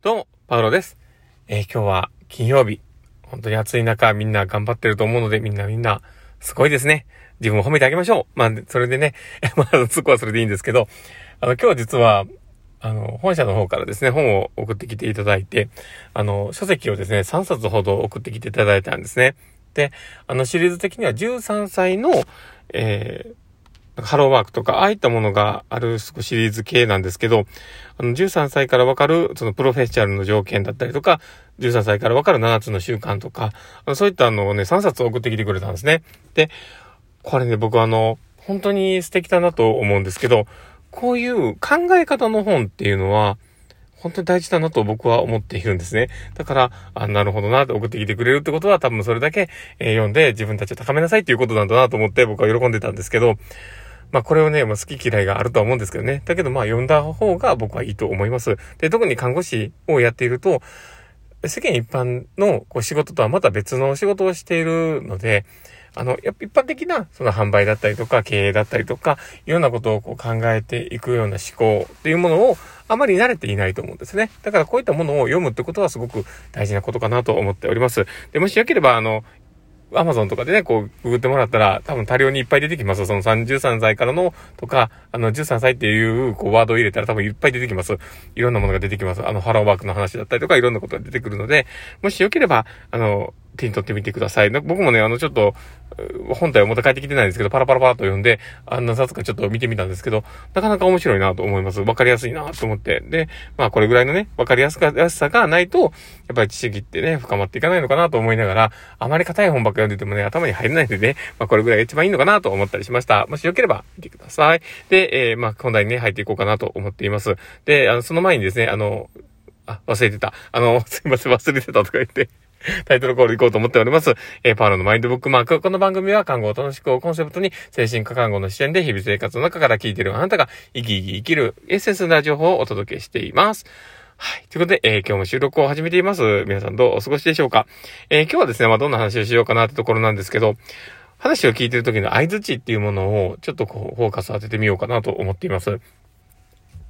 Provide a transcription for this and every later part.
どうも、パウロです。えー今日は金曜日。本当に暑い中、みんな頑張ってると思うので、みんなみんな、すごいですね。自分を褒めてあげましょう。まあ、それでね、まあ、そこはそれでいいんですけど、あの、今日は実は、あの、本社の方からですね、本を送ってきていただいて、あの、書籍をですね、3冊ほど送ってきていただいたんですね。で、あの、シリーズ的には13歳の、えーハローワークとか、ああいったものがあるシリーズ系なんですけど、あの、13歳からわかる、そのプロフェッショナルの条件だったりとか、13歳からわかる7つの習慣とか、そういったあのね、3冊送ってきてくれたんですね。で、これね、僕あの、本当に素敵だなと思うんですけど、こういう考え方の本っていうのは、本当に大事だなと僕は思っているんですね。だから、あ、なるほどなって送ってきてくれるってことは多分それだけ、えー読んで自分たちを高めなさいっていうことなんだなと思って僕は喜んでたんですけど、まあこれをね、まあ、好き嫌いがあるとは思うんですけどね。だけどまあ読んだ方が僕はいいと思います。で、特に看護師をやっていると、世間一般のこう仕事とはまた別の仕事をしているので、あの、やっぱ一般的なその販売だったりとか経営だったりとか、いろんなことをこう考えていくような思考っていうものをあまり慣れていないと思うんですね。だからこういったものを読むってことはすごく大事なことかなと思っております。で、もしよければ、あの、アマゾンとかでね、こう、ググってもらったら、多分多量にいっぱい出てきます。その33歳からの、とか、あの、13歳っていう、こう、ワードを入れたら多分いっぱい出てきます。いろんなものが出てきます。あの、ハローワークの話だったりとか、いろんなことが出てくるので、もしよければ、あの、手に取ってみてください。僕もね、あの、ちょっと、本体をまた帰ってきてないんですけど、パラパラパラと読んで、あんな冊かちょっと見てみたんですけど、なかなか面白いなと思います。わかりやすいなと思って。で、まあこれぐらいのね、わかりやすさがないと、やっぱり知識ってね、深まっていかないのかなと思いながら、あまり硬い本ばっか読んでてもね、頭に入らないんでね、まあこれぐらいが一番いいのかなと思ったりしました。もしよければ見てください。で、えー、まあ本題にね、入っていこうかなと思っています。で、あの、その前にですね、あの、あ、忘れてた。あの、すいません、忘れてたとか言って。タイトルコール行こうと思っております。えーパーロのマインドブックマーク。この番組は看護を楽しくをコンセプトに、精神科看護の視点で日々生活の中から聞いているあなたが生き生き生きるエッセンスな情報をお届けしています。はい。ということで、えー今日も収録を始めています。皆さんどうお過ごしでしょうか？えー今日はですね、まあ、どんな話をしようかなってところなんですけど、話を聞いてる時の合図値っていうものを、ちょっとこう、フォーカス当ててみようかなと思っています。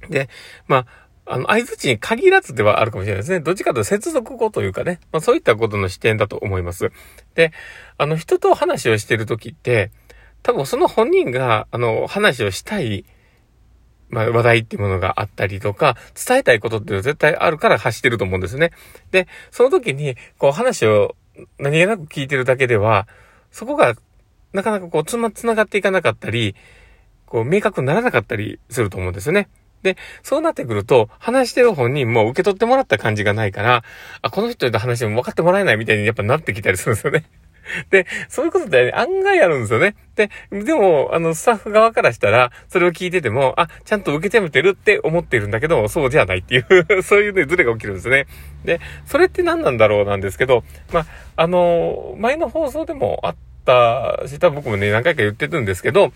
で、まあ、あの、合図値に限らずではあるかもしれないですね。どっちかというと接続語というかね、まあそういったことの視点だと思います。で、あの、人と話をしてるときって、多分その本人が、あの、話をしたい、まあ、話題っていうものがあったりとか、伝えたいことっていうのは絶対あるから発してると思うんですね。で、その時に、こう話を何気なく聞いてるだけでは、そこがなかなかこうつま、つながっていかなかったり、こう明確にならなかったりすると思うんですよね。で、そうなってくると、話してる本人も受け取ってもらった感じがないから、あ、この人と話も分かってもらえないみたいにやっぱなってきたりするんですよね。で、そういうことって、ね、案外あるんですよね。で、でも、あの、スタッフ側からしたら、それを聞いてても、あ、ちゃんと受け止めてるって思ってるんだけど、そうじゃないっていう そういうね、ズレが起きるんですね。で、それって何なんだろうなんですけど、まあ、の、前の放送でもあったし、多分僕もね、何回か言ってるんですけど、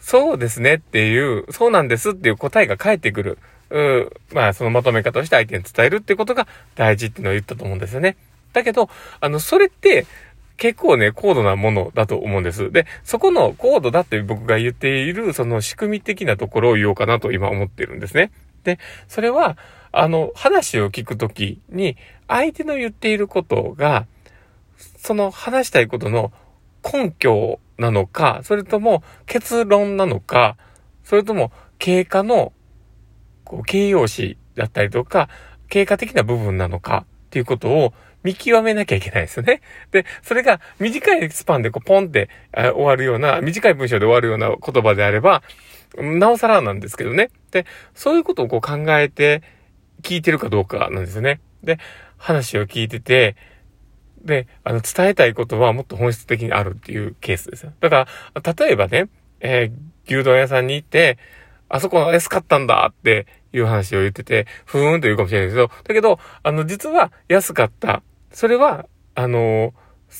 そうですねっていう、そうなんですっていう答えが返ってくる。うまあ、そのまとめ方をして相手に伝えるってことが大事っていうのを言ったと思うんですよね。だけど、あの、それって、結構ね、高度なものだと思うんです。で、そこの高度だって僕が言っている、その仕組み的なところを言おうかなと今思ってるんですね。で、それは、あの、話を聞くときに、相手の言っていることが、その話したいことの根拠なのか、それとも結論なのか、それとも経過のこう形容詞だったりとか、経過的な部分なのかっていうことを見極めなきゃいけないですよね。で、それが短いスパンでこうポンって終わるような、短い文章で終わるような言葉であれば、なおさらなんですけどね。で、そういうことをこう考えて聞いてるかどうかなんですよね。で、話を聞いてて、で、あの、伝えたいことはもっと本質的にあるっていうケースですよ。だから、例えばね、えー牛丼屋さんに行って、あそこが安かったんだっていう話を言ってて、ふーんと言うかもしれないですけど、だけど、あの、実は安かった。それは、あの、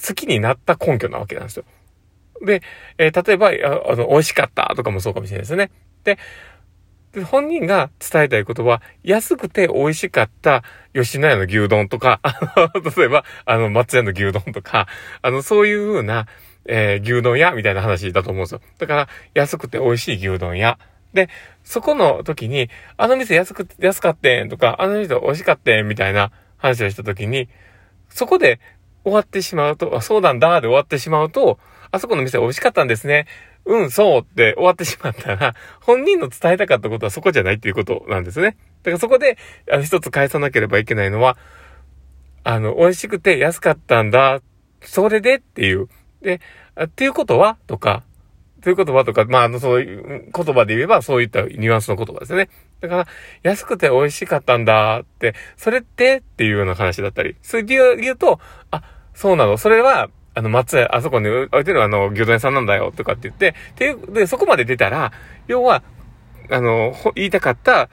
好きになった根拠なわけなんですよ。で、えー例えば、ああの、美味しかったとかもそうかもしれないですね。で本人が伝えたいことは、安くて美味しかった吉野家の牛丼とか、あの、例えば、あの、松屋の牛丼とか、あの、そういう風な、えー牛丼屋みたいな話だと思うんですよ。だから、安くて美味しい牛丼屋で、そこの時に、あの店安く、安かってんとか、あの店美味しかってんみたいな話をした時に、そこで終わってしまうと、あ、そうなんだで終わってしまうと、あそこの店美味しかったんですね。うん、そうって終わってしまったら、本人の伝えたかったことはそこじゃないっていうことなんですね。だからそこで、あの、一つ返さなければいけないのは、あの、美味しくて安かったんだ。それでっていう。で、っていうことはとか、という言葉とか、まあ、あの、そういう言葉で言えば、そういったニュアンスの言葉ですね。だから、安くて美味しかったんだって、それってっていうような話だったり、そういう理由言うと、あ、そうなの、それは、あの、松屋、あそこに置いてるあの、牛丼屋さんなんだよ、とかって言って、って、で、そこまで出たら、要は、あの、言いたかった、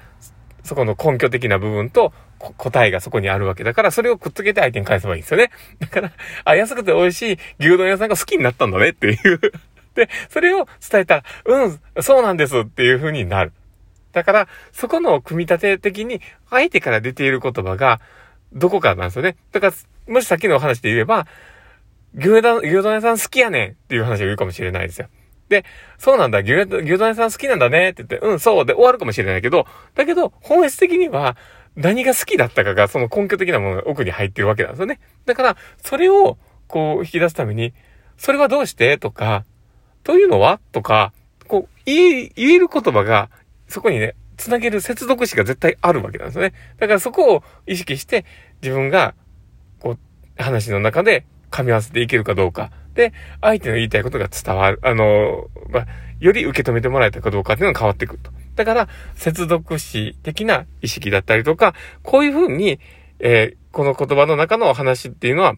そこの根拠的な部分と、答えがそこにあるわけだから、それをくっつけて相手に返せばいいんですよね。だから、あ、安くて美味しい牛丼屋さんが好きになったんだねっていうで、それを伝えたら、うん、そうなんですっていう風になる。だから、そこの組み立て的に、相手から出ている言葉が、どこかなんですよね。だから、もしさっきのお話で言えば、牛丼、牛丼屋さん好きやねんっていう話を言うかもしれないですよ。で、そうなんだ、牛牛丼屋さん好きなんだねって言って、うん、そうで終わるかもしれないけど、だけど、本質的には、何が好きだったかが、その根拠的なものが奥に入ってるわけなんですよね。だから、それを、こう、引き出すために、それはどうしてとか、というのはとか、こう、言え、言える言葉が、そこにね、つなげる接続詞が絶対あるわけなんですよね。だからそこを意識して、自分が、こう、話の中で噛み合わせていけるかどうか。で、相手の言いたいことが伝わる。あの、まあ、より受け止めてもらえたかどうかっていうのが変わってくると。だから、接続詞的な意識だったりとか、こういうふうに、えー、この言葉の中の話っていうのは、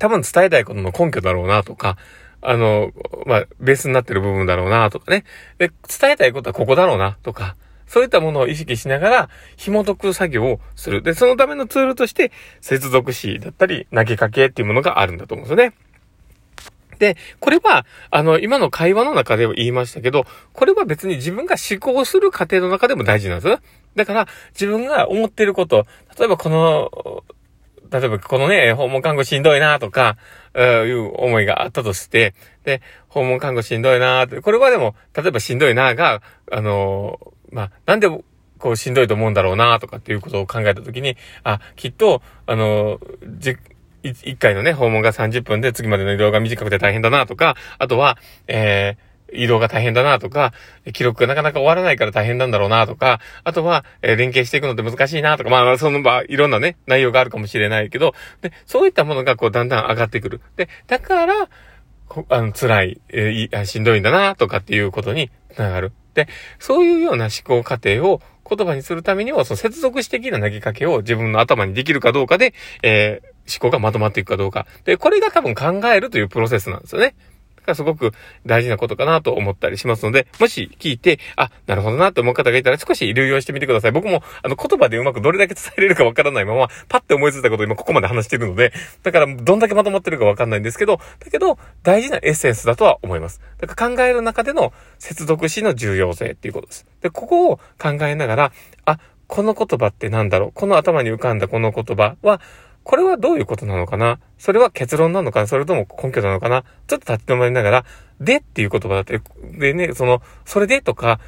多分伝えたいことの根拠だろうなとか、あの、まあ、ベースになってる部分だろうなとかね。で、伝えたいことはここだろうなとか、そういったものを意識しながら紐解く作業をする。で、そのためのツールとして、接続詞だったり、投げかけっていうものがあるんだと思うんですよね。で、これは、あの、今の会話の中では言いましたけど、これは別に自分が思考する過程の中でも大事なんです。だから、自分が思ってること、例えばこの、例えばこのね、訪問看護しんどいなとか、いう思いがあったとして、で、訪問看護しんどいなって、これはでも、例えばしんどいなが、あのまあ、なんで、こうしんどいと思うんだろうなとかっていうことを考えたときに、あ、きっと、あのじ、一回のね、訪問が30分で次までの移動が短くて大変だなとか、あとは、えー、移動が大変だなとか、記録がなかなか終わらないから大変なんだろうなとか、あとは、えー、連携していくのって難しいなとか、まあ、その場、いろんなね、内容があるかもしれないけど、で、そういったものがこう、だんだん上がってくる。で、だから、あの、辛い、えー、しんどいんだなとかっていうことにつながる。で、そういうような思考過程を言葉にするためには、その接続詞的な投げかけを自分の頭にできるかどうかで、えー、思考がまとまっていくかどうか。で、これが多分考えるというプロセスなんですよね。がすごく大事なことかなと思ったりしますので、もし聞いて、あ、なるほどなと思う方がいたら少し流用してみてください。僕も、あの、言葉でうまくどれだけ伝えれるかわからないまま、パッて思いついたことを今ここまで話してるので、だからどんだけまとまってるかわかんないんですけど、だけど、大事なエッセンスだとは思います。だから考える中での接続詞の重要性っていうことです。で、ここを考えながら、あ、この言葉って何だろうこの頭に浮かんだこの言葉は、これはどういうことなのかな？それは結論なのかな？それとも根拠なのかな？ちょっと立ち止まりながら、でっていう言葉だって、でね、その、それでとか、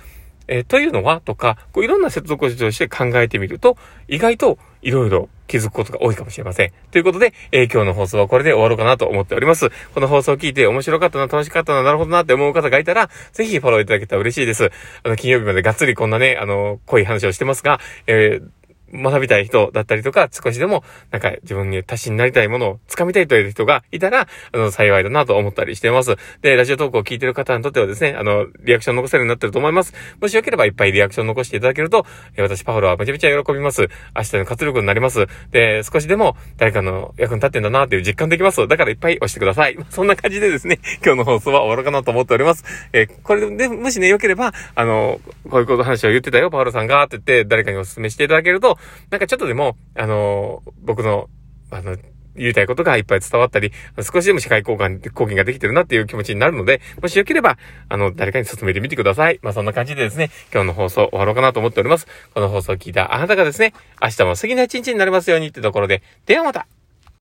えー、というのはとか、こういろんな接続詞として考えてみると、意外といろいろ気づくことが多いかもしれません。ということで、えー、今日の放送はこれで終わろうかなと思っております。この放送を聞いて面白かったな、楽しかったな、なるほどなって思う方がいたら、ぜひフォローいただけたら嬉しいです。あの、金曜日までがっつりこんなね、あの、濃い話をしてますが、えー学びたい人だったりとか、少しでも、なんか自分に足しになりたいものを掴みたいという人がいたら、あの、幸いだなと思ったりしています。で、ラジオトークを聞いてる方にとってはですね、あの、リアクション残せるようになってると思います。もしよければいっぱいリアクション残していただけると、私、パフォロはめちゃめちゃ喜びます。明日の活力になります。で、少しでも誰かの役に立ってんだなっていう実感できます。だからいっぱい押してください。そんな感じでですね、今日の放送は終わろうかなと思っております。えー、これで、もしね、よければ、あの、こういうこと話を言ってたよ、パウロさんが、って言って、誰かにお勧めしていただけると、なんかちょっとでも、あの僕の、あの、言いたいことがいっぱい伝わったり、少しでも社会貢献、貢献ができてるなっていう気持ちになるので、もしよければ、あの、誰かに進めてみてください。まあ、そんな感じでですね、今日の放送終わろうかなと思っております。この放送を聞いたあなたがですね、明日も素敵な一日になりますようにってところで、ではまた